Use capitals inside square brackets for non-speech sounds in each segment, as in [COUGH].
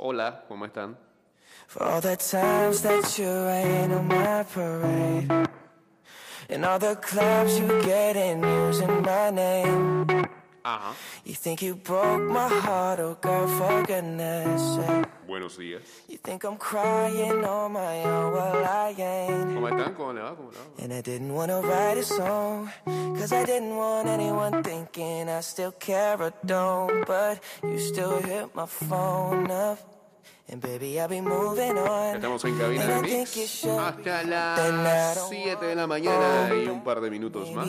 Hola, ¿cómo están? For all the times that you rain on my parade. And all the clubs you get in using my name. Ajá. You think you broke my heart, oh girl, for goodness sake. Buenos días. You think I'm crying on my own, well I ain't. ¿Cómo están? ¿Cómo le va? ¿Cómo le va? And I didn't wanna write a song, cause I didn't want anyone thinking I still care or don't. But you still hit my phone up. And baby, I'll be moving on. Estamos en cabina de mix hasta las don't 7 de la mañana y un par de minutos más.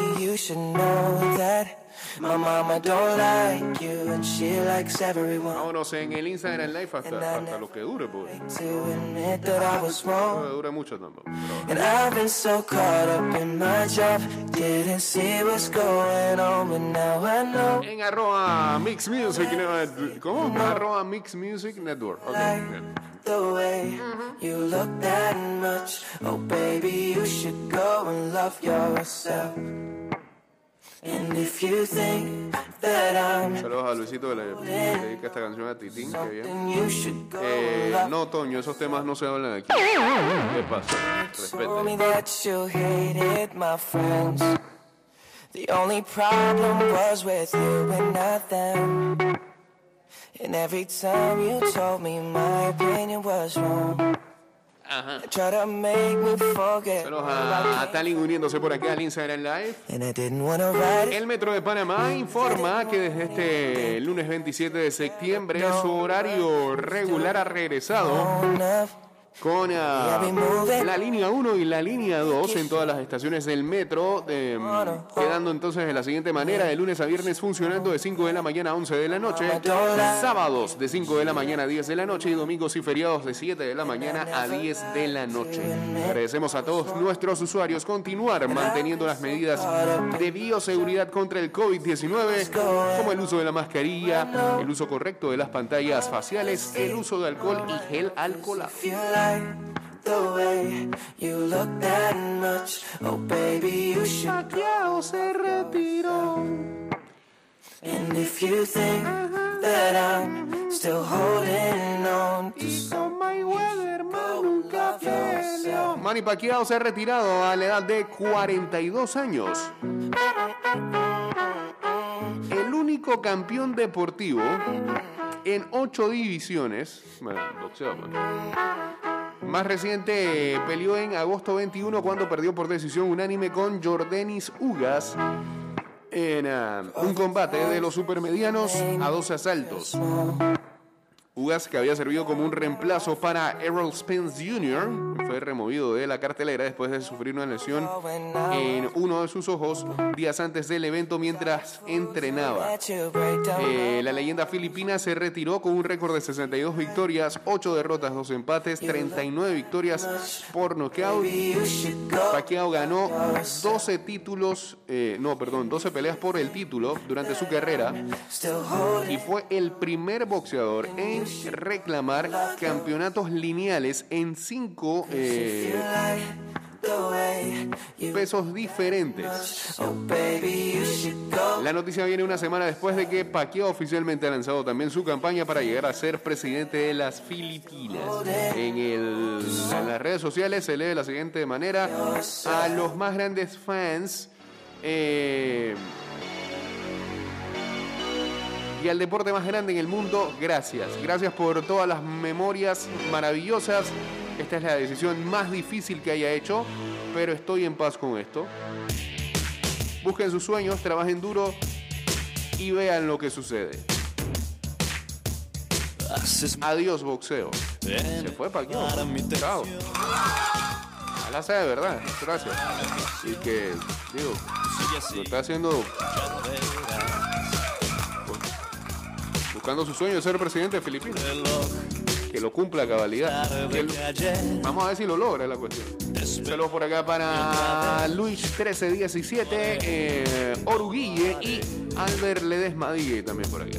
Maybe you should know that my mama don't like you and she likes everyone. Vámonos en el Instagram Live hasta, hasta lo que dure, pues. To admit that I was. No dura mucho tampoco. pero- And I've been so caught up in my job, didn't see what's going on, but now I know. En arroba Mix Music Network. ¿Cómo? Arroba Mix Music Network. Ok, bien. The way you look that much, oh baby, you should go and love yourself. Saludos a Luisito que le, dedica esta canción a Titín. Qué bien. Eh, no, Toño, esos temas no se hablan aquí. ¿Qué pasa? Respete. that you hated my friends. The only problem was with you and not them. And every time you told me my opinion was wrong, Ajá. Saludos a, a Tallin uniéndose por acá al Instagram Live. El Metro de Panamá informa que desde este lunes 27 de septiembre su horario regular ha regresado. Con ah, la línea 1 y la línea 2 en todas las estaciones del metro, eh, quedando entonces de la siguiente manera, de lunes a viernes funcionando de 5 de la mañana a 11 de la noche, sábados de 5 de la mañana a 10 de la noche y domingos y feriados de 7 de la mañana a 10 de la noche. Agradecemos a todos nuestros usuarios continuar manteniendo las medidas de bioseguridad contra el COVID-19, como el uso de la mascarilla, el uso correcto de las pantallas faciales, el uso de alcohol y gel alcoholado. Like the way you look that much, oh baby, you should se retiró. And if you think that I'm still holding on to Manny Pacquiao se ha retirado a la edad de 42 años. El único campeón deportivo en ocho divisiones. Bueno, boxeo, pues. Más reciente eh, peleó en agosto 21 cuando perdió por decisión unánime con Jordanis Ugas en ah, un combate de los supermedianos a 12 asaltos. Que había servido como un reemplazo para Errol Spence Jr., fue removido de la cartelera después de sufrir una lesión en uno de sus ojos días antes del evento mientras entrenaba. Eh, la leyenda filipina se retiró con un récord de 62 victorias, 8 derrotas, 2 empates, 39 victorias por nocaut. Pacquiao ganó 12 títulos, eh, no, perdón, 12 peleas por el título durante su carrera y fue el primer boxeador en reclamar campeonatos lineales en 5 like the way you pesos diferentes. La noticia viene una semana después de que Pacquiao oficialmente ha lanzado también su campaña para llegar a ser presidente de las Filipinas. En, el- en las redes sociales se lee de la siguiente manera: a los más grandes fans eh, y al deporte más grande en el mundo, gracias. Gracias por todas las memorias maravillosas. Esta es la decisión más difícil que haya hecho, pero estoy en paz con esto. Busquen sus sueños, trabajen duro y vean lo que sucede. Adiós, boxeo. Se fue Pacquiao. Chao. Ojalá sea de verdad. Gracias. Y que, digo, lo está haciendo buscando su sueño de ser presidente de Filipinas. Que lo cumpla a cabalidad. Que lo- Vamos a ver si lo logra la cuestión. Saludos por acá para Luis 1317, eh, Oruguille y Albert Ledesma Digue también por acá.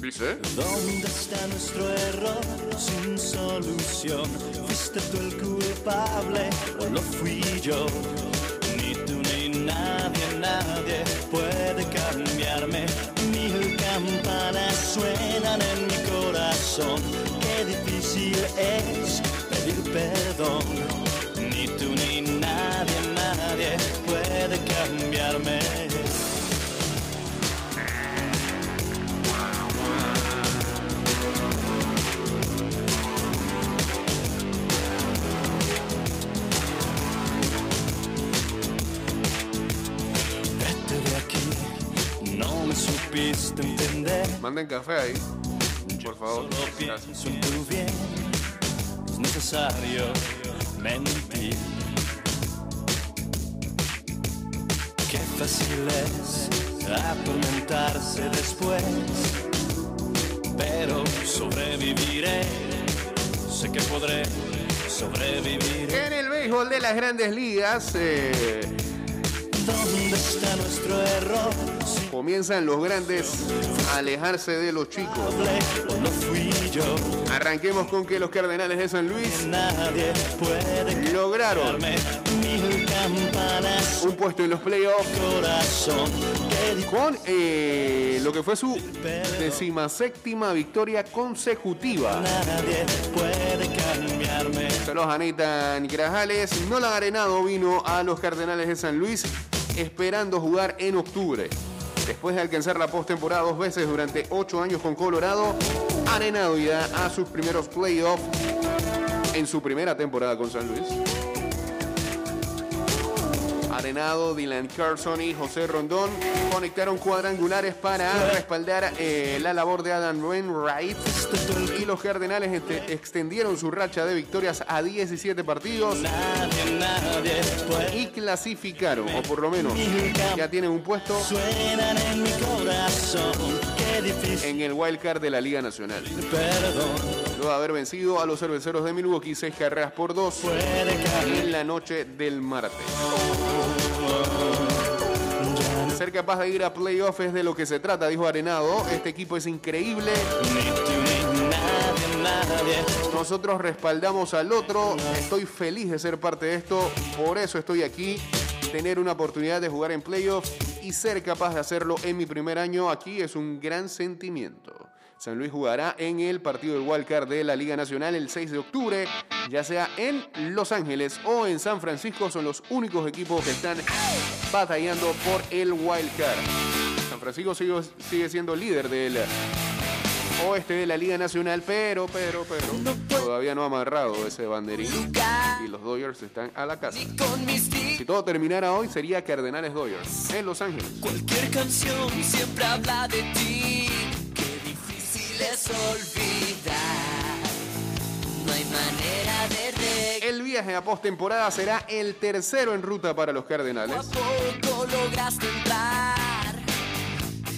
Dice. ¿Dónde está nuestro error sin solución? ¿Fuiste tú el culpable o lo fui yo? Ni tú ni nadie, nadie puede cambiarme. Campanas suenan en mi corazón. Qué difícil es pedir perdón. Supiste entender. Manden café ahí, por favor. Solo pienso en tu bien, es necesario mentir. Qué fácil es atormentarse después, pero sobreviviré, sé que podré sobrevivir. En el béisbol de las grandes ligas eh, ¿Dónde está nuestro error? Comienzan los grandes a alejarse de los chicos. no Arranquemos con que los Cardenales de San Luis lograron un puesto en los playoffs con eh, lo que fue su decimaséptima victoria consecutiva. Saludos a Nathan Grajales. Nolan Arenado vino a los Cardenales de San Luis esperando jugar en octubre. Después de alcanzar la postemporada dos veces durante ocho años con Colorado, Arenado ya a sus primeros playoffs en su primera temporada con San Luis. Dylan Carson y José Rondón conectaron cuadrangulares para respaldar eh, la labor de Adam Wainwright y los Cardenales este- extendieron su racha de victorias a 17 partidos y clasificaron, o por lo menos ya tienen un puesto en el wild card de la Liga Nacional. Luego de haber vencido a los cerveceros de Milwaukee seis carreras por dos en la noche del martes. Capaz de ir a playoffs es de lo que se trata, dijo Arenado. Este equipo es increíble. Nosotros respaldamos al otro. Estoy feliz de ser parte de esto. Por eso estoy aquí. Tener una oportunidad de jugar en playoffs y ser capaz de hacerlo en mi primer año aquí es un gran sentimiento. San Luis jugará en el partido del Wild Card de la Liga Nacional el 6 de octubre, ya sea en Los Ángeles o en San Francisco, son los únicos equipos que están batallando por el Wild Card. San Francisco sigue, sigue siendo líder del oeste de la Liga Nacional, pero, pero, pero, todavía no ha amarrado ese banderín y los Dodgers están a la casa. Si todo terminara hoy, sería Cardenales Dodgers en Los Ángeles. Cualquier canción siempre habla de ti. Qué difícil es olvidar. No hay manera de. El viaje a postemporada será el tercero en ruta para los Cardenales. Poco lograste entrar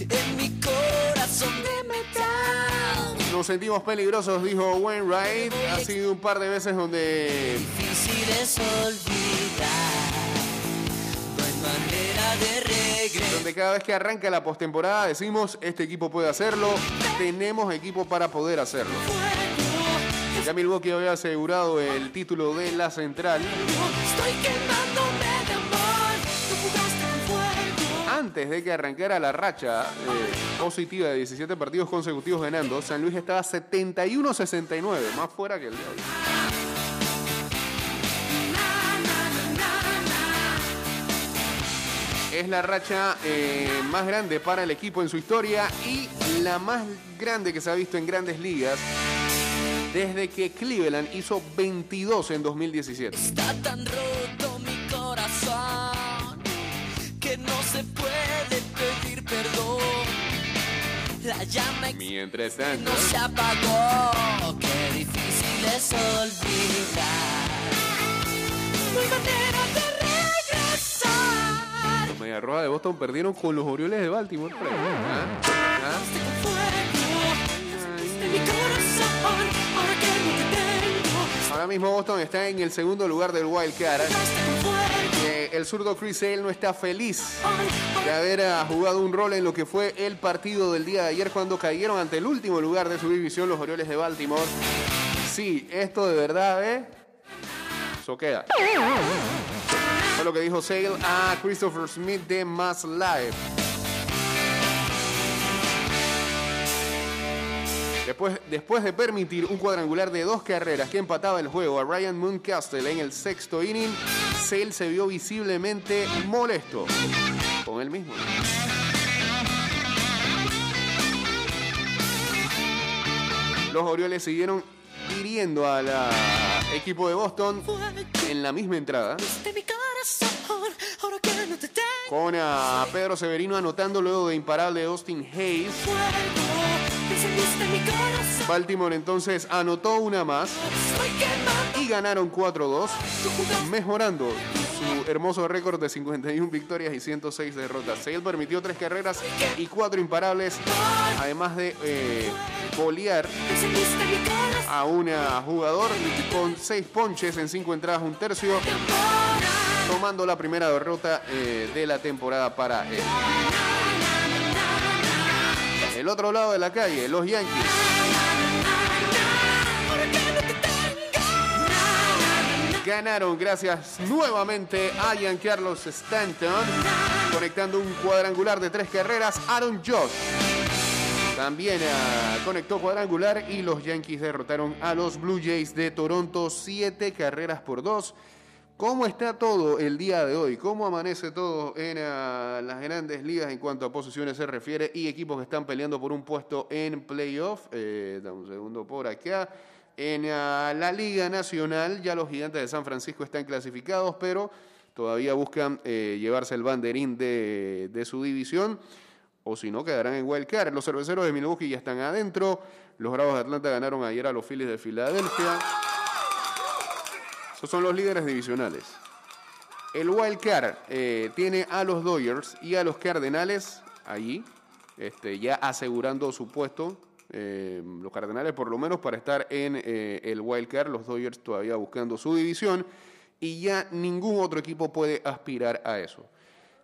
en mi corazón de metal. Nos sentimos peligrosos, dijo Wainwright. Ha sido un par de veces donde Difícil es olvidar. De donde cada vez que arranca la postemporada decimos, este equipo puede hacerlo, tenemos equipo para poder hacerlo. Ya Milwaukee había asegurado el título de la central Estoy quemándome de amor. Tú jugaste con fuego. antes de que arrancara la racha eh, positiva de 17 partidos consecutivos ganando. San Luis estaba 71-69, más fuera que el de hoy. Es la racha eh, más grande para el equipo en su historia y la más grande que se ha visto en grandes ligas desde que Cleveland hizo 22 en 2017. Está tan roto mi corazón que no se puede pedir perdón. La llama Mientras tanto, no se apagó. Qué difícil es olvidar. No hay manera de regresar. Los Media Roja de Boston perdieron con los Orioles de Baltimore. Fred. ¿Ah? ¿Ah? Mi corazón, ahora mismo Boston está en el segundo lugar del Wild Card. Fuego. Eh, el zurdo Chris Sale no está feliz de haber ah, jugado un rol en lo que fue el partido del día de ayer cuando cayeron ante el último lugar de su división, los Orioles de Baltimore. Sí, esto de verdad, ¿eh? Fue lo que dijo Sale a Christopher Smith de Mass Live. Después, después de permitir un cuadrangular de dos carreras que empataba el juego a Ryan Mooncastle en el sexto inning, Sale se vio visiblemente molesto con él mismo. Los Orioles siguieron hiriendo al equipo de Boston en la misma entrada. Con a Pedro Severino anotando luego de imparable Austin Hayes. Baltimore entonces anotó una más y ganaron 4-2, tu jugaste mejorando su hermoso récord de 51 victorias y 106 derrotas. Sale permitió tres carreras y cuatro imparables, además de eh, golear a un jugador con seis ponches en cinco entradas, un tercio, tomando la primera derrota eh, de la temporada para él. El otro lado de la calle, los Yankees. Ganaron gracias nuevamente a Giancarlos Stanton, conectando un cuadrangular de tres carreras. Aaron Josh también ah, conectó cuadrangular y los Yankees derrotaron a los Blue Jays de Toronto siete carreras por dos. ¿Cómo está todo el día de hoy? ¿Cómo amanece todo en ah, las grandes ligas en cuanto a posiciones se refiere y equipos que están peleando por un puesto en playoff? Eh, dame un segundo por acá. En ah, la Liga Nacional ya los gigantes de San Francisco están clasificados, pero todavía buscan eh, llevarse el banderín de, de su división o si no quedarán en wild card. Los cerveceros de Milwaukee ya están adentro. Los Bravos de Atlanta ganaron ayer a los Phillies de Filadelfia. Esos son los líderes divisionales. El wild card eh, tiene a los Dodgers y a los Cardenales allí, este, ya asegurando su puesto. Eh, los Cardenales por lo menos para estar en eh, el wild card, los Dodgers todavía buscando su división y ya ningún otro equipo puede aspirar a eso.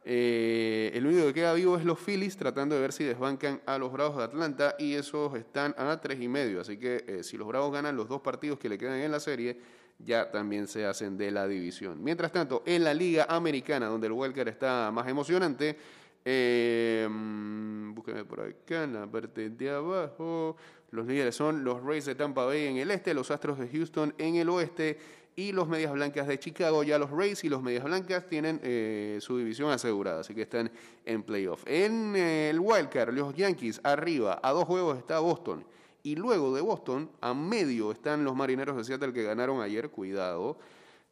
Eh, el único que queda vivo es los Phillies, tratando de ver si desbancan a los Bravos de Atlanta y esos están a tres y medio. Así que si los Bravos ganan los dos partidos que le quedan en la serie, ya también se hacen de la división. Mientras tanto, en la Liga Americana, donde el Welker está más emocionante, eh, mm, búsqueme por acá en la parte de abajo. Los líderes son los Rays de Tampa Bay en el este, los Astros de Houston en el oeste y los Medias Blancas de Chicago. Ya los Rays y los Medias Blancas tienen eh, su división asegurada, así que están en playoff. En eh, el Wildcard, los Yankees arriba, a dos juegos está Boston. Y luego de Boston, a medio están los Marineros de Seattle que ganaron ayer, cuidado.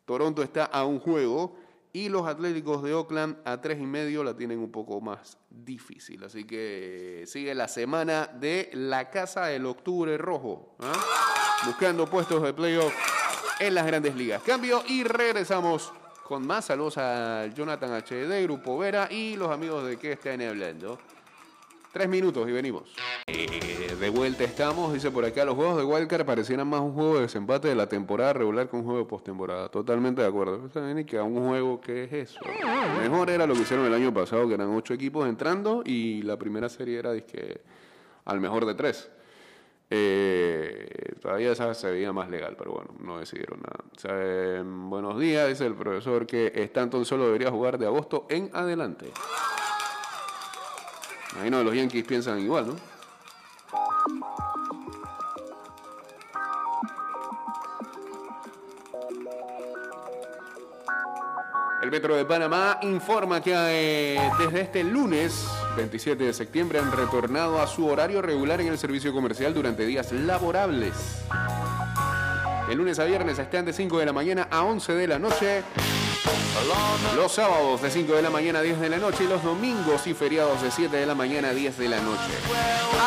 Toronto está a un juego y los Atléticos de Oakland a tres y medio la tienen un poco más difícil. Así que sigue la semana de la Casa del Octubre Rojo, ¿ah? buscando puestos de playoff en las grandes ligas. Cambio y regresamos con más saludos a Jonathan HD, Grupo Vera y los amigos de que están hablando. Tres minutos y venimos. Eh, de vuelta estamos, dice por acá, los juegos de Wildcard parecieran más un juego de desempate de la temporada regular que un juego de postemporada. Totalmente de acuerdo. También que a un juego, ¿qué es eso? Mejor era lo que hicieron el año pasado, que eran ocho equipos entrando y la primera serie era dizque, al mejor de tres. Eh, todavía esa se veía más legal, pero bueno, no decidieron nada. O sea, eh, buenos días, dice el profesor que Stanton solo debería jugar de agosto en adelante. Imagino que los Yankees piensan igual, ¿no? El Metro de Panamá informa que eh, desde este lunes 27 de septiembre han retornado a su horario regular en el servicio comercial durante días laborables. De lunes a viernes están de 5 de la mañana a 11 de la noche. Los sábados de 5 de la mañana a 10 de la noche y los domingos y feriados de 7 de la mañana a 10 de la noche.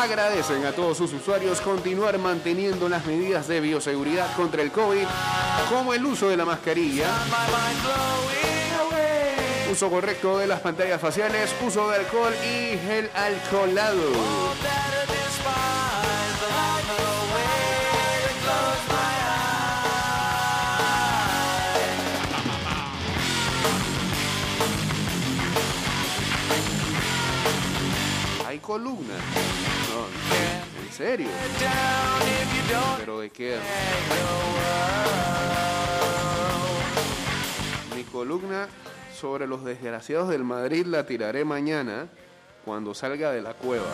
Agradecen a todos sus usuarios continuar manteniendo las medidas de bioseguridad contra el COVID, como el uso de la mascarilla, uso correcto de las pantallas faciales, uso de alcohol y gel alcoholado. Columna. No, en serio. Pero de qué? Mi columna sobre los desgraciados del Madrid la tiraré mañana. cuando salga de la cueva.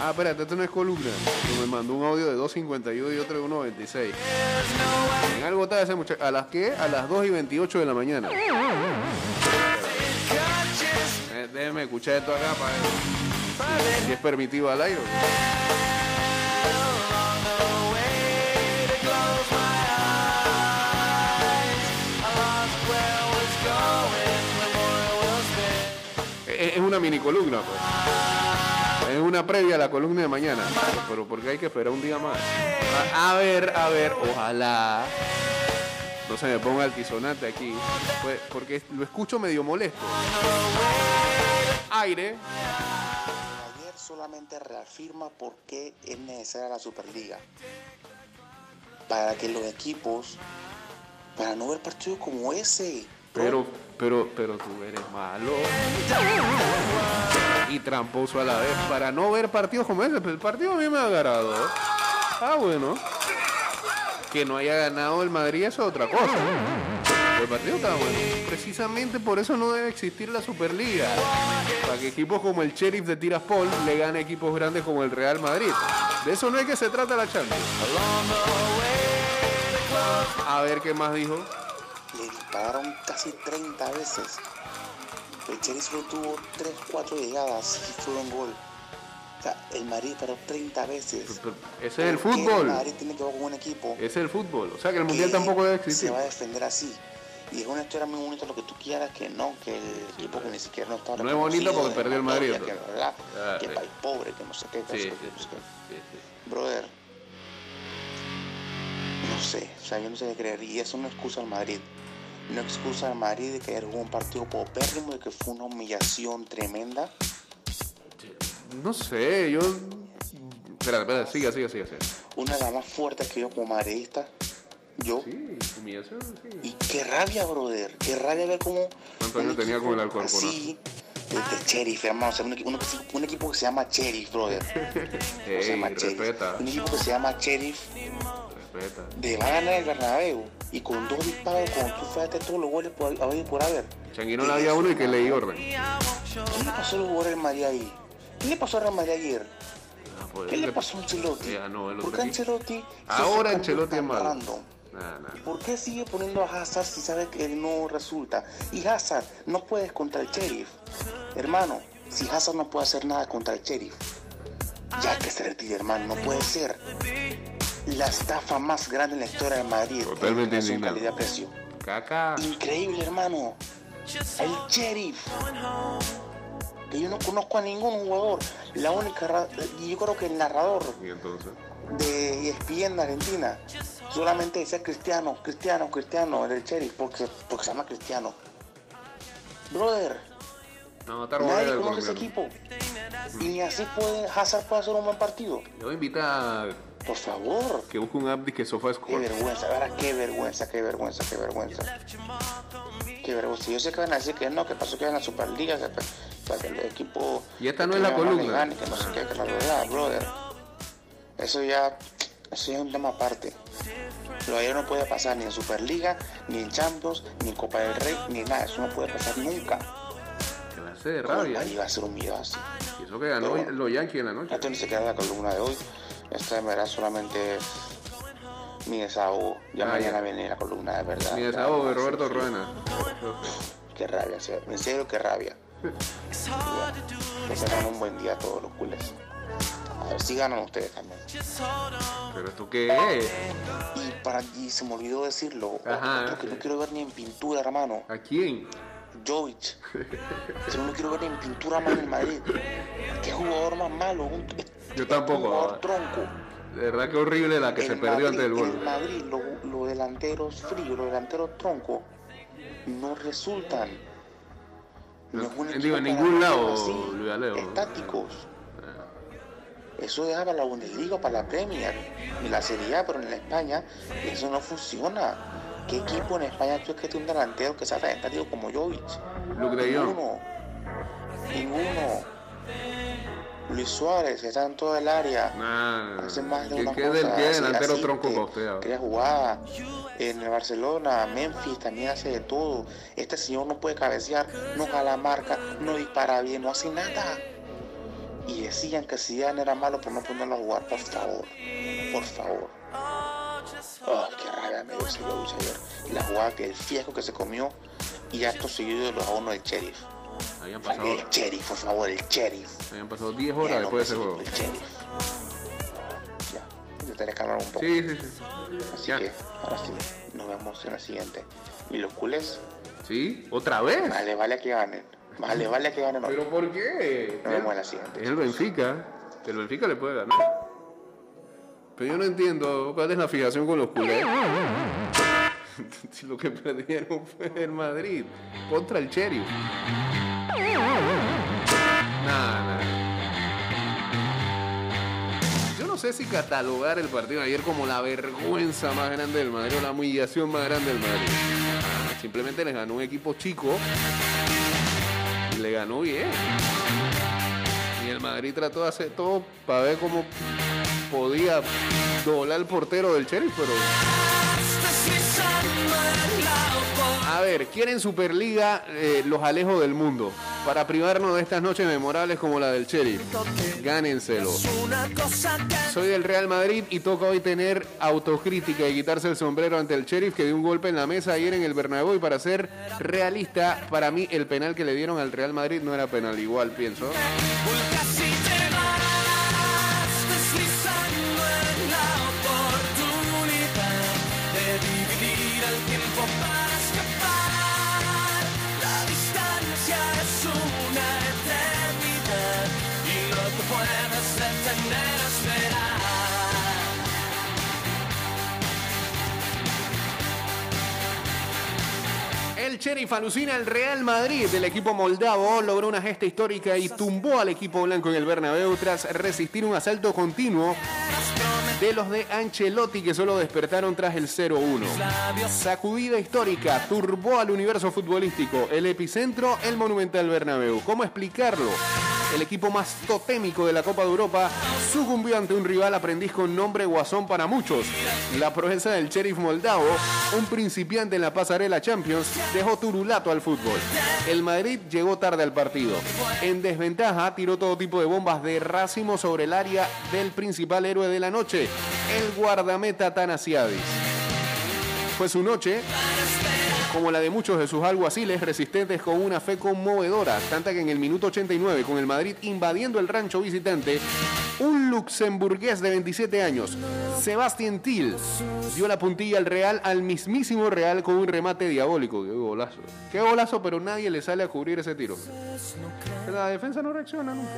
Ah, espérate, esto no es columna. Me mandó un audio de 2.51 y otro de 1.26. En algo está ese muchacho. ¿A las qué? A las 2 y 28 de la mañana. Eh, déjeme escuchar esto acá para si es permitido al aire. Es es una mini columna, pues. Es una previa a la columna de mañana. Pero porque hay que esperar un día más. A, a ver, a ver, ojalá no se me ponga altisonante aquí. pues, porque lo escucho medio molesto. Aire. Solamente reafirma por qué es necesaria la Superliga. Para que los equipos, para no ver partidos como ese. Pero, pero, pero tú eres malo. Y tramposo a la vez. Para no ver partidos como ese. Pero el partido a mí me ha agarrado. Ah, bueno. Que no haya ganado el Madrid es otra cosa. El está bueno. Precisamente por eso no debe existir la Superliga. Para que equipos como el Sheriff de Tiraspol le gane a equipos grandes como el Real Madrid. De eso no es que se trata la Champions. A ver qué más dijo. Le dispararon casi 30 veces. El Chelsea solo tuvo 3, 4 llegadas y fue un gol. O sea, el Madrid paró 30 veces. Ese es el ¿Por qué fútbol. El Madrid tiene que jugar con un equipo. Ese es el fútbol. O sea que el mundial tampoco debe Se existir. va a defender así. Y es una historia muy bonita lo que tú quieras, que no, que el equipo que ni siquiera no está No es bonito porque perdió el Madrid, Que, bla, Ah, que sí. país pobre, que no sé qué, que Sí, no sé sí, qué, sí, sí, sí. Brother, no sé, o sea, yo no sé qué creer. Y eso no excusa al Madrid. No excusa al Madrid de que jugó un partido popérrimo, de que fue una humillación tremenda. No sé, yo. Espera, espera, siga, siga, siga. siga. Una de las más fuertes que yo como madridista. Yo. Sí, humillación, sí. Y qué rabia, brother. Qué rabia ver cómo. ¿Cuántos años tenía equipo con el Alcorcón? Así, de, de Sheriff, hermano. O sea, un, equipo, un equipo- un equipo que se llama Sheriff, brother. Ey, se llama Sheriff. respeta, Un equipo que se llama Sheriff respeta. de va a ganar el Bernabéu. Y con dos disparos, con tú fuiste todos los goles por haber por haber. Changuino le había uno y que leí orden. ¿Qué le pasó a los jugadores del Madrid ahí? ¿Qué le pasó a Real Madrid ayer? Ah, pues, ¿Qué le le- pasó a Ancelotti? Ya, no, el ¿Por otro qué equipo. Ancelotti? Ahora Ancelotti es malo. Random? Nah, nah. ¿Por qué sigue poniendo a Hazard si sabe que él no resulta? Y Hazard, no puedes contra el Sheriff. Hermano, si Hazard no puede hacer nada contra el Sheriff, ya que se retire, hermano, no puede ser. La estafa más grande en la historia de Madrid. Totalmente indignado. calidad-precio. Caca. Increíble, hermano. El Sheriff. Que yo no conozco a ningún jugador. La única. ra- Y yo creo que el narrador Y entonces. De ESPN de Argentina solamente decía Cristiano, Cristiano, Cristiano, el Sheriff, porque, porque se llama Cristiano. Brother, No, nadie conoce ese equipo. Y ni así puede, Hazard puede hacer un buen partido. Le voy a invitar a Por favor. que busque un de que Sofa Qué vergüenza, ahora qué vergüenza, qué vergüenza, qué vergüenza. Qué vergüenza. Yo sé que van a decir que no, que pasó que en la Superliga, que, pues, para que el equipo. Y esta no es la columna. gane, que no sé qué, que la verdad, brother. Eso ya, eso ya es un tema aparte. Lo de ayer no puede pasar ni en Superliga, ni en Champions, ni en Copa del Rey, ni nada. Eso no puede pasar nunca. Que de ¿Cómo el rabia. Madrid va a ser humillado así? Y eso que ganó Pero- los Yankees en la noche. Esto ni se queda la columna de hoy. Esta de verdad solamente mi desahogo. Ya Ah, mañana ya. viene la columna de verdad. Mi desahogo de Roberto sí, Ruena. [LAUGHS] Qué rabia, en serio, en qué rabia. [LAUGHS] Bueno, que tengan un buen día todos los culés. A ver si ganan ustedes también. Pero esto qué es? Y para y se me olvidó decirlo, Ajá, otro que no quiero ver ni en pintura, hermano. ¿A quién? Jovic. [LAUGHS] No lo quiero ver ni en pintura más en Madrid. Qué jugador más malo. Un, Yo tampoco, Un jugador ah. tronco. De verdad que horrible la que se perdió ante el gol. En Madrid, lo- los delanteros fríos, los delanteros troncos, no resultan. No es un En- digo, ningún lado, jugar así, Luis Aleo. Estáticos. Eso deja para la Bundesliga, para la Premier y la Serie A, pero en España eso no funciona. ¿Qué equipo en España tú es que tiene un delantero que sea tan estático como Jovic? De Jong. Ninguno. Ninguno. Luis Suárez está en todo el área. Nah, Hace más de ¿qué, una cosa. del así- delantero tronco que ahora? Crea. En el Barcelona, Memphis también hace de todo. Este señor no puede cabecear, no jala marca, no dispara bien, no hace nada. Y decían que Zidane era malo por no ponerlo a jugar, por favor. Por favor. Oh, qué rabia me dio ese. La jugada que el fiasco que se comió y acto seguido de los a uno del sheriff. Habían pasado, El sheriff, por favor, el sheriff. habían pasado 10 horas Ya, después de ese pues, juego. El sheriff. Ya, yo tenía que hablar un poco. Sí, sí, sí. Así ya. que, ahora sí, nos vemos en la siguiente. Y los culés, ¿Sí? ¿Otra vez? vale, vale que ganen. Vale, vale que ganen. hoy. ¿Pero por qué? Nos vemos en la siguiente. Es el Benfica. El Benfica le puede ganar. Pero yo no entiendo cuál es la fijación con los culés. [LAUGHS] Si lo que perdieron fue el Madrid contra el Sheriff. Nada, nada. Yo no sé si catalogar el partido de ayer como la vergüenza más grande del Madrid o la humillación más grande del Madrid. Ah, Simplemente les ganó un equipo chico le ganó bien. Y el Madrid trató de hacer todo para ver cómo podía doblar el portero del Sheriff, pero a ver, quieren Superliga eh, los alejos del mundo para privarnos de estas noches memorables como la del Sheriff. Gánenselo. Soy del Real Madrid y toca hoy tener autocrítica y quitarse el sombrero ante el Sheriff que dio un golpe en la mesa ayer en el Bernabéu y para ser realista, para mí el penal que le dieron al Real Madrid no era penal, igual pienso. Sheriff alucina al Real Madrid. El equipo moldavo logró una gesta histórica y tumbó al equipo blanco en el Bernabéu tras resistir un asalto continuo de los de Ancelotti que solo despertaron tras el 0-1. Sacudida histórica turbó al universo futbolístico. El epicentro, el Monumental Bernabéu. ¿Cómo explicarlo? El equipo más totémico de la Copa de Europa sucumbió ante un rival aprendiz con nombre guasón para muchos. La proeza del Sheriff Moldavo, un principiante en la pasarela Champions, dejó turulato al fútbol. El Madrid llegó tarde al partido. En desventaja, tiró todo tipo de bombas de racimo sobre el área del principal héroe de la noche, el guardameta Tanasiadis. Fue su noche, como la de muchos de sus alguaciles resistentes con una fe conmovedora, tanta que en el minuto 89, con el Madrid invadiendo el rancho visitante, un luxemburgués de 27 años, Sebastián Till, dio la puntilla al Real, al mismísimo Real, con un remate diabólico. Qué golazo. Qué golazo, pero nadie le sale a cubrir ese tiro. La defensa no reacciona nunca.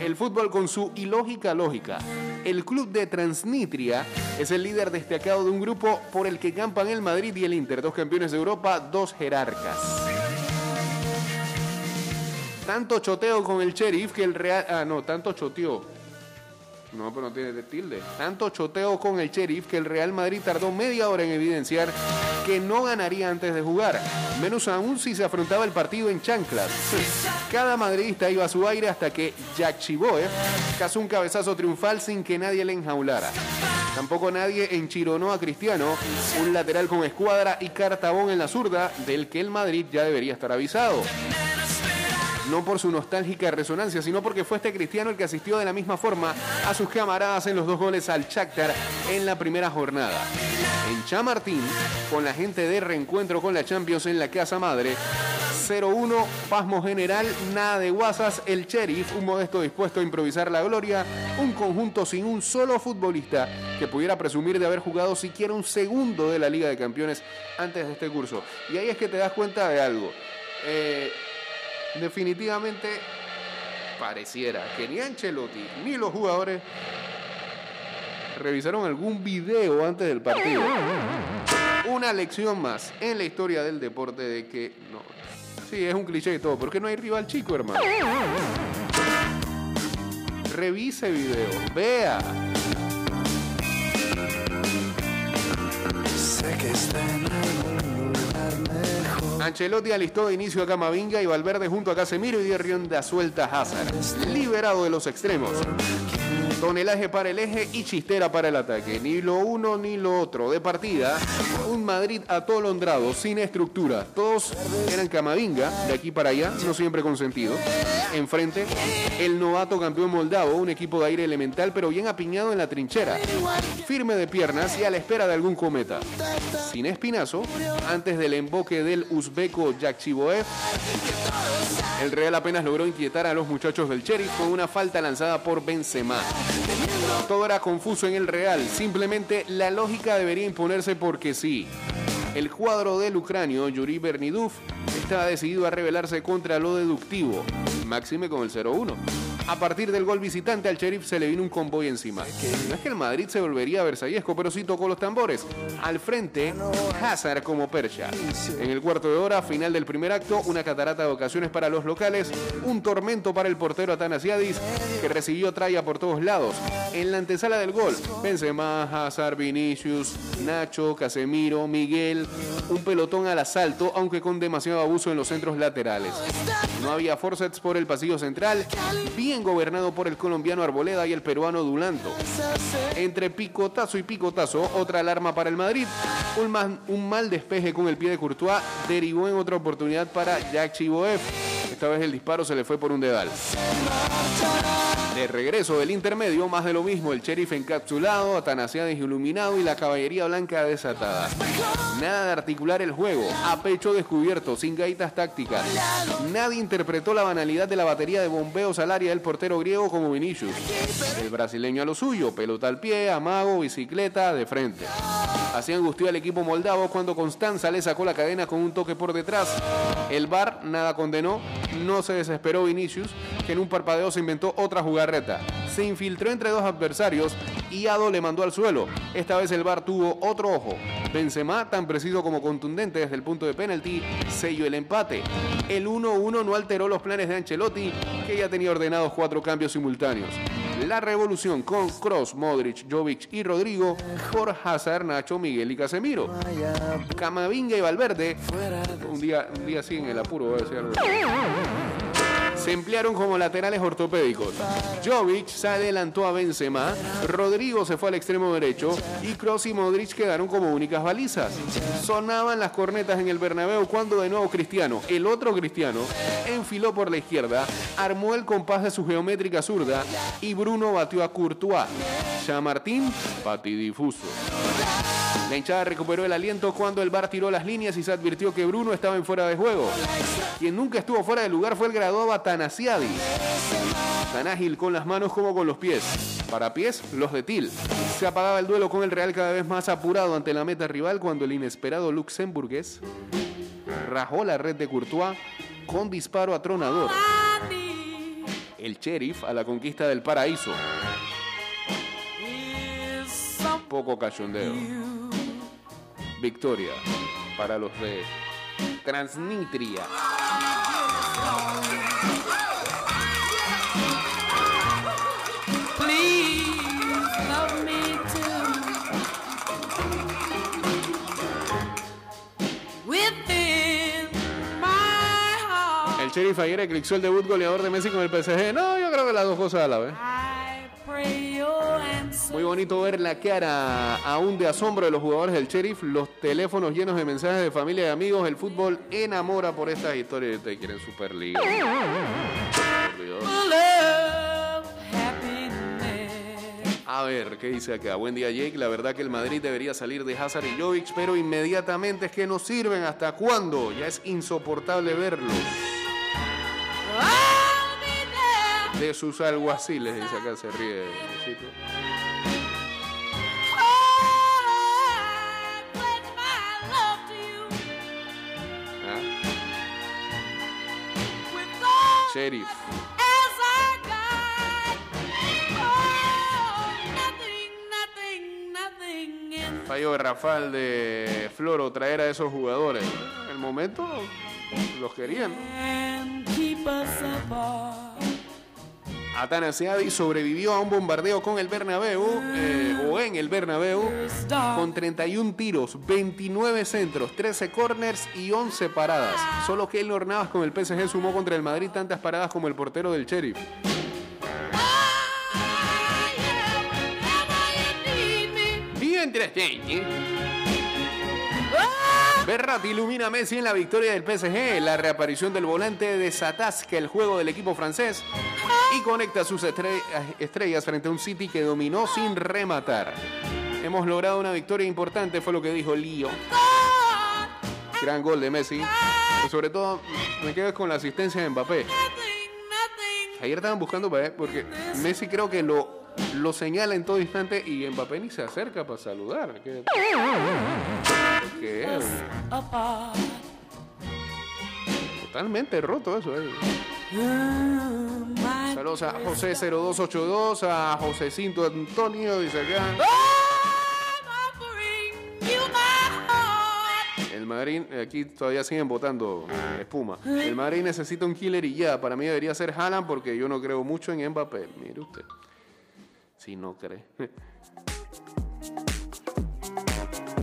El fútbol con su ilógica lógica. El club de Transnistria es el líder destacado de un grupo por el que campan el Madrid y el Inter, dos campeones de Europa, dos jerarcas. Tanto choteo con el Sheriff que el Real... Ah, no, tanto choteó. No, pero no tiene de tilde. Tanto choteo con el Sheriff que el Real Madrid tardó media hora en evidenciar que no ganaría antes de jugar. Menos aún si se afrontaba el partido en chanclas. Cada madridista iba a su aire hasta que Jack Chiboe cazó un cabezazo triunfal sin que nadie le enjaulara. Tampoco nadie enchironó a Cristiano, un lateral con escuadra y cartabón en la zurda, del que el Madrid ya debería estar avisado no por su nostálgica resonancia, sino porque fue este cristiano el que asistió de la misma forma a sus camaradas en los dos goles al Shakhtar en la primera jornada. En Chamartín, con la gente de reencuentro con la Champions en la casa madre, 0-1, pasmo general, nada de guasas, el Sheriff, un modesto dispuesto a improvisar la gloria, un conjunto sin un solo futbolista que pudiera presumir de haber jugado siquiera un segundo de la Liga de Campeones antes de este curso. Y ahí es que te das cuenta de algo. Eh, definitivamente pareciera que ni Ancelotti ni los jugadores revisaron algún video antes del partido. Una lección más en la historia del deporte de que no. Sí, es un cliché y todo, porque no hay rival chico, hermano. Revise video, vea. Sé que está en. Ancelotti alistó de inicio a Camavinga y Valverde junto a Casemiro y dio rienda suelta a Hazard. Liberado de los extremos. Tonelaje para el eje y chistera para el ataque. Ni lo uno ni lo otro. De partida, un Madrid atolondrado, sin estructura. Todos eran Camavinga, de aquí para allá, no siempre con sentido. Enfrente, el novato campeón moldavo, un equipo de aire elemental, pero bien apiñado en la trinchera. Firme de piernas y a la espera de algún cometa. Sin espinazo, antes del emboque del uzbeco Yakchiboev, el Real apenas logró inquietar a los muchachos del Sheriff con una falta lanzada por Benzema. Todo era confuso en el Real, simplemente la lógica debería imponerse porque sí. El cuadro del ucranio, Yuri Berniduf, estaba decidido a rebelarse contra lo deductivo, máxime con el 0-1. A partir del gol visitante al Sheriff se le vino un convoy encima. No es que el Madrid se volvería versallesco, pero sí tocó los tambores. Al frente, Hazard como percha. En el cuarto de hora, final del primer acto, una catarata de ocasiones para los locales, un tormento para el portero Atanasiadis, que recibió tralla por todos lados. En la antesala del gol, Benzema, Hazard, Vinicius, Nacho, Casemiro, Miguel, un pelotón al asalto, aunque con demasiado abuso en los centros laterales. No había forceps por el pasillo central, bien gobernado por el colombiano Arboleda y el peruano Dulanto. Entre picotazo y picotazo, otra alarma para el Madrid. Un, mal despeje con el pie de Courtois derivó en otra oportunidad para Jack Chiboev. Esta vez el disparo se le fue por un dedal. De regreso del intermedio, más de lo mismo, el sheriff encapsulado, Atanasiades iluminado y la caballería blanca desatada. Nada de articular el juego, a pecho descubierto, sin gaitas tácticas. Nadie interpretó la banalidad de la batería de bombeos al área del portero griego como Vinicius. El brasileño a lo suyo, pelota al pie, amago, bicicleta, de frente. Así angustió al equipo moldavo cuando Constanza le sacó la cadena con un toque por detrás. El VAR nada condenó, no se desesperó Vinicius, que en un parpadeo se inventó otra jugarreta. Se infiltró entre dos adversarios y Ado le mandó al suelo. Esta vez el VAR tuvo otro ojo. Benzema, tan preciso como contundente desde el punto de penalti, selló el empate. El 1-1 no alteró los planes de Ancelotti, que ya tenía ordenados cuatro cambios simultáneos. La revolución con Cross, Modric, Jovic y Rodrigo por Hazard, Nacho, Miguel y Casemiro. Camavinga y Valverde, un día, un día así en el apuro, voy a decir algo. Se emplearon como laterales ortopédicos. Jovic se adelantó a Benzema, Rodrigo se fue al extremo derecho y Kroos y Modric quedaron como únicas balizas. Sonaban las cornetas en el Bernabéu cuando de nuevo Cristiano, el otro Cristiano, enfiló por la izquierda, armó el compás de su geométrica zurda y Bruno batió a Courtois. Chamartín, patidifuso. La hinchada recuperó el aliento cuando el bar tiró las líneas y se advirtió que Bruno estaba en fuera de juego. Quien nunca estuvo fuera de lugar fue el graduado Tan ágil con las manos como con los pies. Para pies, los de Til. Se apagaba el duelo con el Real cada vez más apurado ante la meta rival cuando el inesperado luxemburgués rajó la red de Courtois con disparo atronador. El sheriff a la conquista del paraíso. Poco cachondeo. Victoria para los de Transnistria. Sheriff ayer eclipsó el debut goleador de Messi con el PSG. No, yo creo que las dos cosas a la vez. Muy bonito ver la cara aún de asombro de los jugadores del sheriff, los teléfonos llenos de mensajes de familia y amigos. El fútbol enamora por estas historias. Ustedes quieren Superliga. A ver, ¿qué dice acá? Buen día, Jake. La verdad que el Madrid debería salir de Hazard y Jovic, pero inmediatamente es que no sirven. ¿Hasta cuándo? Ya es insoportable verlos. De sus alguaciles, dice acá, se ríe. ¿Ah? Sheriff. Fallo garrafal de Floro traer a esos jugadores. En el momento los querían. Atanasiadi sobrevivió a un bombardeo con el Bernabéu, eh, o en el Bernabéu, con 31 tiros, 29 centros, 13 corners y 11 paradas. Solo que Keylor Navas con el PSG sumó contra el Madrid tantas paradas como el portero del Sheriff. Mientras tanto, Berratti ilumina a Messi en la victoria del PSG. La reaparición del volante desatasca el juego del equipo francés y conecta sus estre- estrellas frente a un City que dominó sin rematar. Hemos logrado una victoria importante, fue lo que dijo Lío. Gran gol de Messi. Y sobre todo, me quedo con la asistencia de Mbappé. Ayer estaban buscando ver, porque Messi creo que lo, lo señala en todo instante y Mbappé ni se acerca para saludar. ¿Qué, qué es? Totalmente roto eso. eh. Saludos a José 0282, a José Cinto Antonio, dice acá. El Madrid, aquí todavía siguen votando eh, espuma. El Madrid necesita un killer y ya. Para mí debería ser Haaland porque yo no creo mucho en Mbappé. Mire usted. Si no cree. [LAUGHS]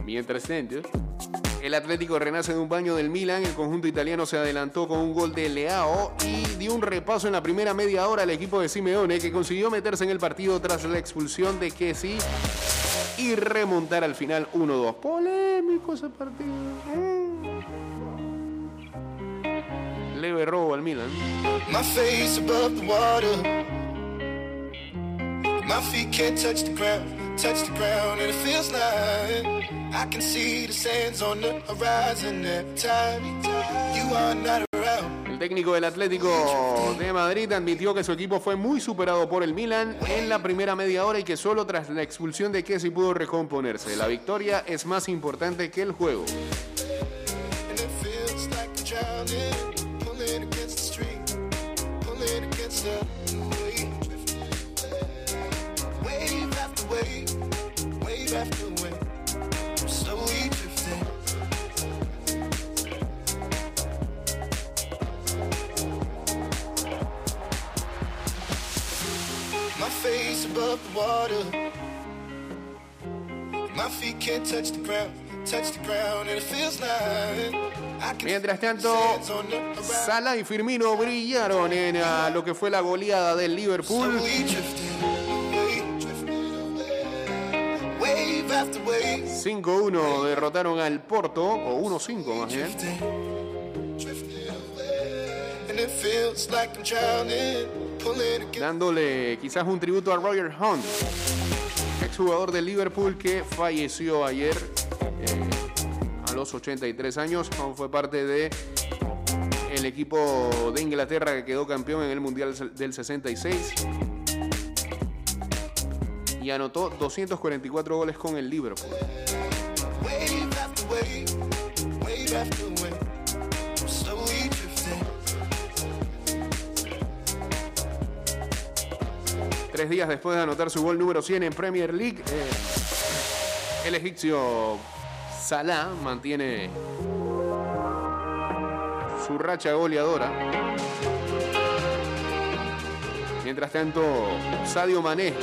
Mientras tanto, el Atlético renace de un baño del Milan. El conjunto italiano se adelantó con un gol de Leao y dio un repaso en la primera media hora al equipo de Simeone que consiguió meterse en el partido tras la expulsión de Kessi y remontar al final 1-2. Polémico ese partido. Mm. Leve robo al Milan. My face above the water. My feet can't touch the ground, touch the ground, and it feels like I can see the sands on the horizon every time. El técnico del Atlético de Madrid admitió que su equipo fue muy superado por el Milan en la primera media hora y que solo tras la expulsión de Kessi pudo recomponerse. La victoria es más importante que el juego. Above the water. My feet can't touch the ground, touch the ground, and it feels like I can Mientras tanto. Salah y Firmino brillaron en ah, lo que fue la goleada del Liverpool. Slowly drifting away, drifting away. Wave after wave, 5-1 derrotaron al Porto, o 1-5 más bien. Dándole quizás un tributo a Roger Hunt, exjugador del Liverpool que falleció ayer eh, a los 83 años. Hunt fue parte de el equipo de Inglaterra que quedó campeón en el Mundial del 66 y anotó 244 goles con el Liverpool. Tres días después de anotar su gol número 100 en Premier League, eh, el egipcio Salah mantiene su racha goleadora. Mientras tanto, Sadio Mané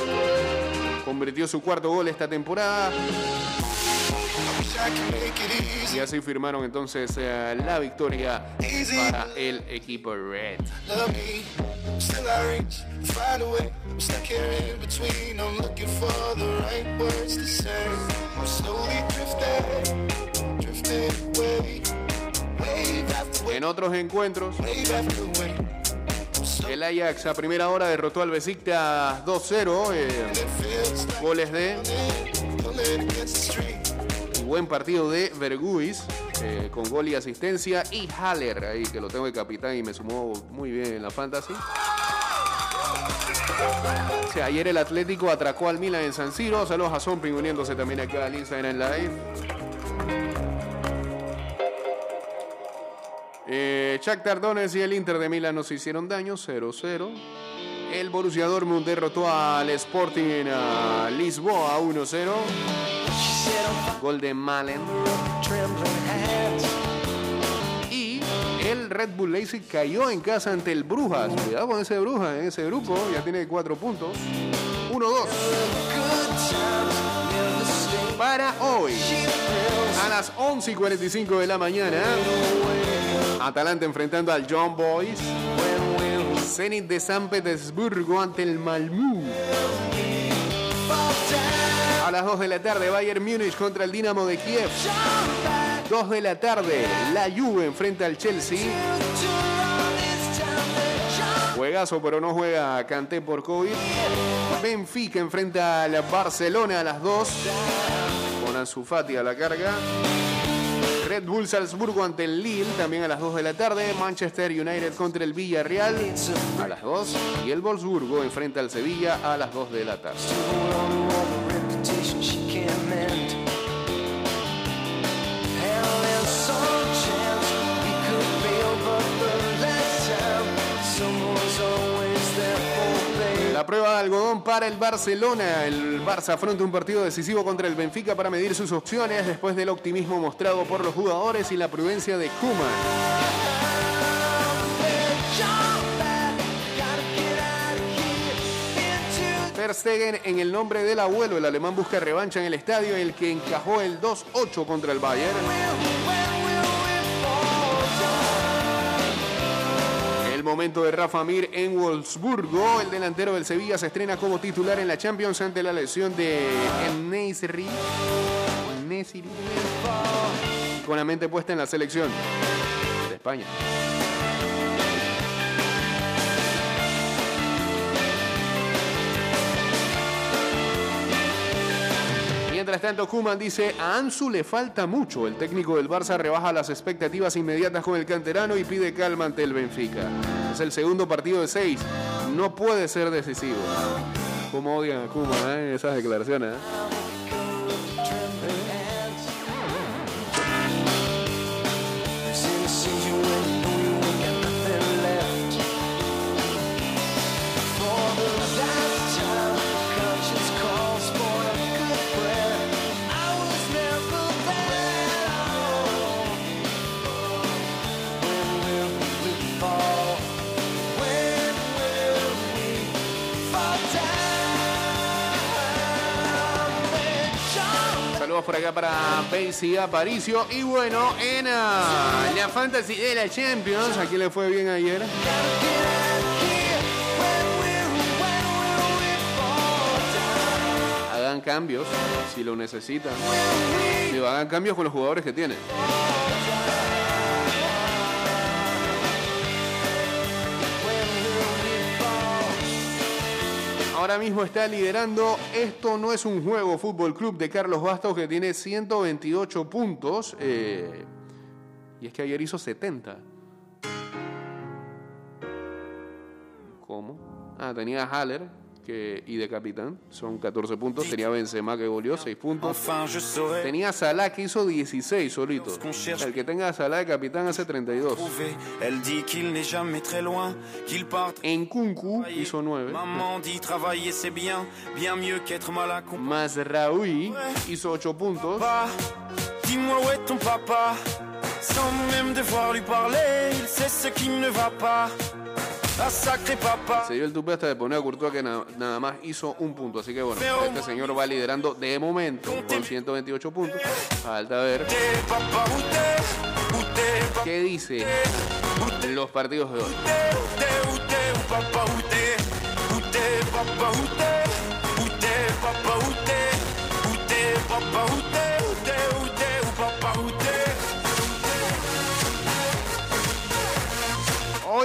convirtió su cuarto gol esta temporada y así firmaron entonces eh, la victoria para el equipo Red. En otros encuentros, el Ajax a primera hora derrotó al Besiktas 2-0. eh, goles de buen partido de Verguis eh, con gol y asistencia y Haller ahí que lo tengo de capitán y me sumó muy bien en la fantasy. Ayer el Atlético atracó al Milan en San Siro. Saludos a Zombie uniéndose también acá al Instagram Live. Eh, Shakhtar Donetsk y el Inter de Milán nos hicieron daño 0-0. El Borussia Dortmund derrotó al Sporting en Lisboa 1-0. Gol de Malen. Y El Red Bull Leipzig cayó en casa ante el Brujas. Cuidado con ese Brujas en ese grupo, ya tiene cuatro puntos. 1-2. Para hoy, a las 11 y 45 de la mañana, Atalanta enfrentando al John Boys. Zenit de San Petersburgo ante el Malmö. A las 2 de la tarde, Bayern Múnich contra el Dinamo de Kiev. 2 de la tarde, la Juve enfrenta al Chelsea. Juegazo, pero no juega Canté por COVID. Benfica enfrenta al Barcelona a las 2. Con Ansu Fati a la carga. Red Bull Salzburgo ante el Lille también a las 2 de la tarde. Manchester United contra el Villarreal a las 2. Y el Wolfsburgo enfrenta al Sevilla a las 2 de la tarde. Prueba de algodón para el Barcelona. El Barça afronta un partido decisivo contra el Benfica para medir sus opciones después del optimismo mostrado por los jugadores y la prudencia de Kuma. Stegen en el nombre del abuelo. El alemán busca revancha en el estadio el que encajó el 2-8 contra el Bayern. Momento de Rafa Mir en Wolfsburgo. El delantero del Sevilla se estrena como titular en la Champions ante la lesión de Nesri. Con la mente puesta en la selección de España. Mientras tanto, Kuman dice, a Ansu le falta mucho. El técnico del Barça rebaja las expectativas inmediatas con el canterano y pide calma ante el Benfica. Es el segundo partido de seis. No puede ser decisivo. Como odian a Kuman ¿eh? esas declaraciones. ¿eh? Por acá para Basie Aparicio. Y bueno, en ah, la Fantasy de la Champions, ¿a quién le fue bien ayer? Hagan cambios si lo necesitan. Digo, hagan cambios con los jugadores que tienen. Ahora mismo está liderando. Esto no es un juego Fútbol Club de Carlos Bastos que tiene 128 puntos. eh, y es que ayer hizo 70. ¿Cómo? Ah, tenía Haller que, y de capitán. Son 14 puntos. Tenía Benzema que goleó 6 puntos. Tenía Salah que hizo 16 solito. El que tenga a Salah de capitán hace 32. trouver. Elle dit qu'il n'est jamais très loin, qu'il part. En Kunku hizo 9. Maman dit travailler c'est bien, bien mieux qu'être mal accompagné. Mazraoui hizo 8 puntos. Papa, dis-moi où est ton papa Sans même devoir lui parler, il sait ce qui ne va pas. Se dio el tupe hasta de poner a Courtois que na- nada más hizo un punto. Así que bueno, este señor va liderando de momento con 128 puntos. Falta ver qué dice los partidos de hoy.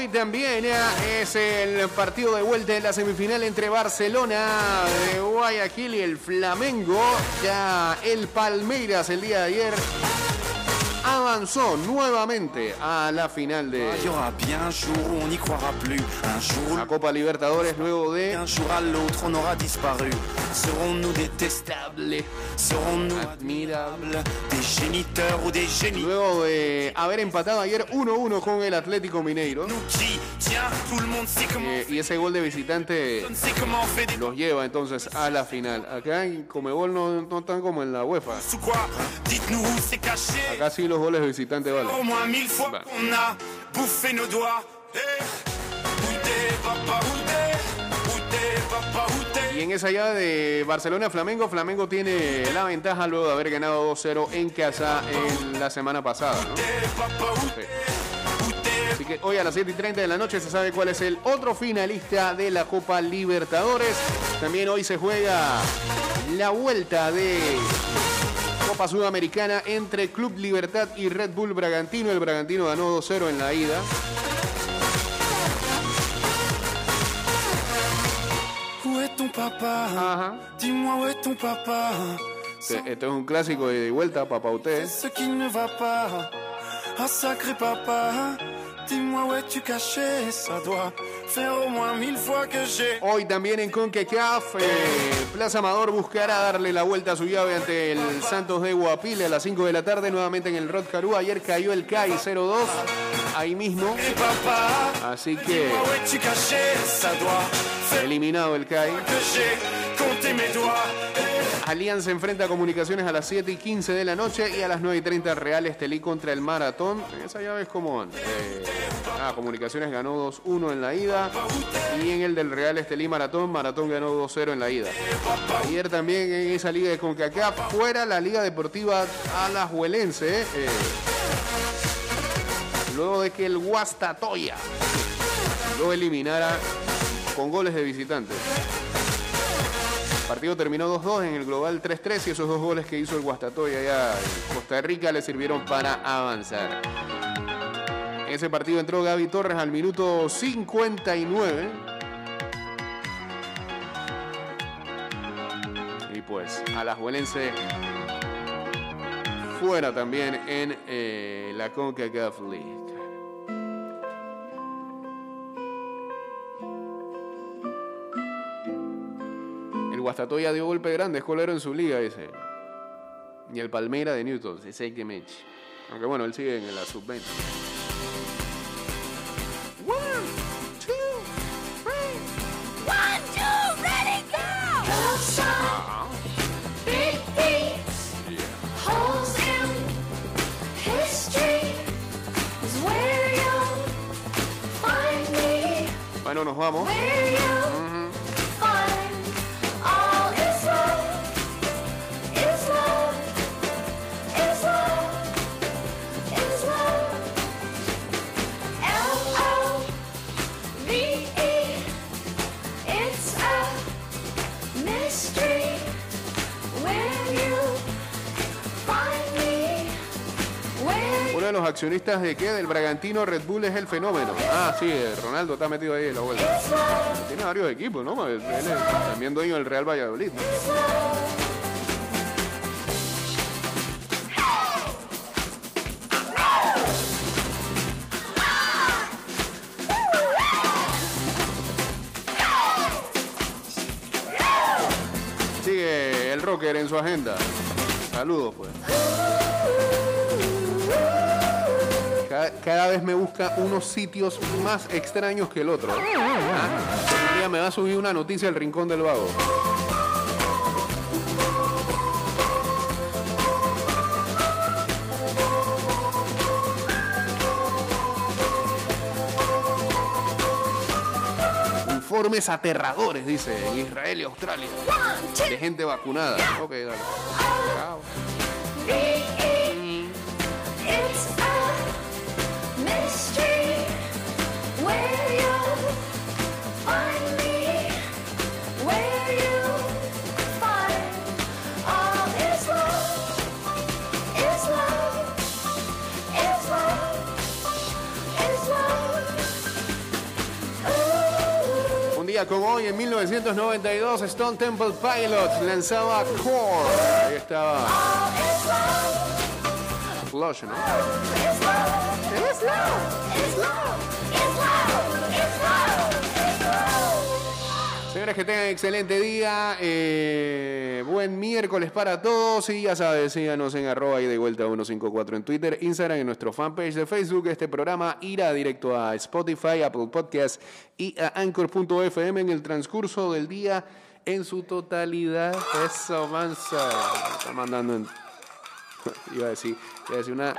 También eh, es el partido de vuelta en la semifinal entre Barcelona de Guayaquil y el Flamengo. Ya el Palmeiras el día de ayer avanzó nuevamente a la final de où la Copa Libertadores luego de admirable luego de haber empatado ayer 1-1 con el Atlético Mineiro. Eh, y ese gol de visitante los lleva entonces a la final. Acá en Comebol no, no están como en la UEFA. Acá sí los goles de visitante où t'es Y en esa llave de Barcelona-Flamengo, Flamengo tiene la ventaja luego de haber ganado 2-0 en casa en la semana pasada. Así que hoy a las 7 y 30 de la noche se sabe cuál es el otro finalista de la Copa Libertadores. También hoy se juega la vuelta de Copa Sudamericana entre Club Libertad y Red Bull Bragantino. El Bragantino ganó 2-0 en la ida. Ajá. Este, Esto es un clásico de vuelta, papá usted. Au moins fois que j'ai Hoy también en CONCACAF, eh, Plaza Amador buscará darle la vuelta a su llave ante el Santos de Guapile a las 5 de la tarde, nuevamente en el Rod. Ayer cayó el CAI 0-2, ahí mismo. Así que eliminado el CAI. Alianza enfrenta a Comunicaciones a las 7 y 15 de la noche y a las 9 y 30 Real Estelí contra el Maratón. Esa llave es común. Eh, ah, Comunicaciones ganó 2-1 en la ida y en el del Real Estelí Maratón, Maratón ganó 2-0 en la ida. Ayer también en esa liga de CONCACAF, fuera la Liga Deportiva Alajuelense. eh, luego de que el Guastatoya lo eliminara con goles de visitantes. Partido terminó 2-2 en el global 3-3 y esos dos goles que hizo el Guastatoya allá en Costa Rica le sirvieron para avanzar. En ese partido entró Gaby Torres al minuto 59. Y pues, Alajuelense fuera también en eh, la CONCACAF League. Guastatoya dio golpe grande, es colero en su liga ese. Y el Palmera de Newton, ese que me eche. Aunque bueno, él sigue en la sub-20. One, two, ready, accionistas de qué? Del Bragantino Red Bull es el fenómeno. Ah, sí, eh, Ronaldo está metido ahí en la vuelta. Tiene varios equipos, ¿no? Él es también dueño del Real Valladolid. Sigue el rocker en su agenda. Saludos, pues. Cada, cada vez me busca unos sitios más extraños que el otro. Ah, Un día me va a subir una noticia del Rincón del Vago. Informes aterradores, dice, en Israel y Australia. De gente vacunada. Ok, dale. Chao. Como hoy, en 1992, Stone Temple Pilots lanzaba Core. Ahí estaba Flush, ¿no? is love, is love, Señores, que tengan excelente día. eh, buen miércoles para todos. Y ya sabes, síganos en arroba y de vuelta 154 en Twitter, Instagram, en nuestro fanpage de Facebook. Este programa irá directo a Spotify, Apple Podcast y a Anchor.fm en el transcurso del día en su totalidad. Eso, mansa. Está mandando en... [LAUGHS] Iba a decir, iba a decir una...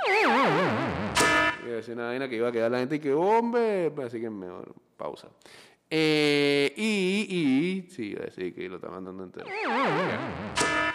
Iba a decir una vaina que iba a quedar la gente y que, hombre, así que mejor pausa. Eh, y, y, sí, que lo está mandando entero.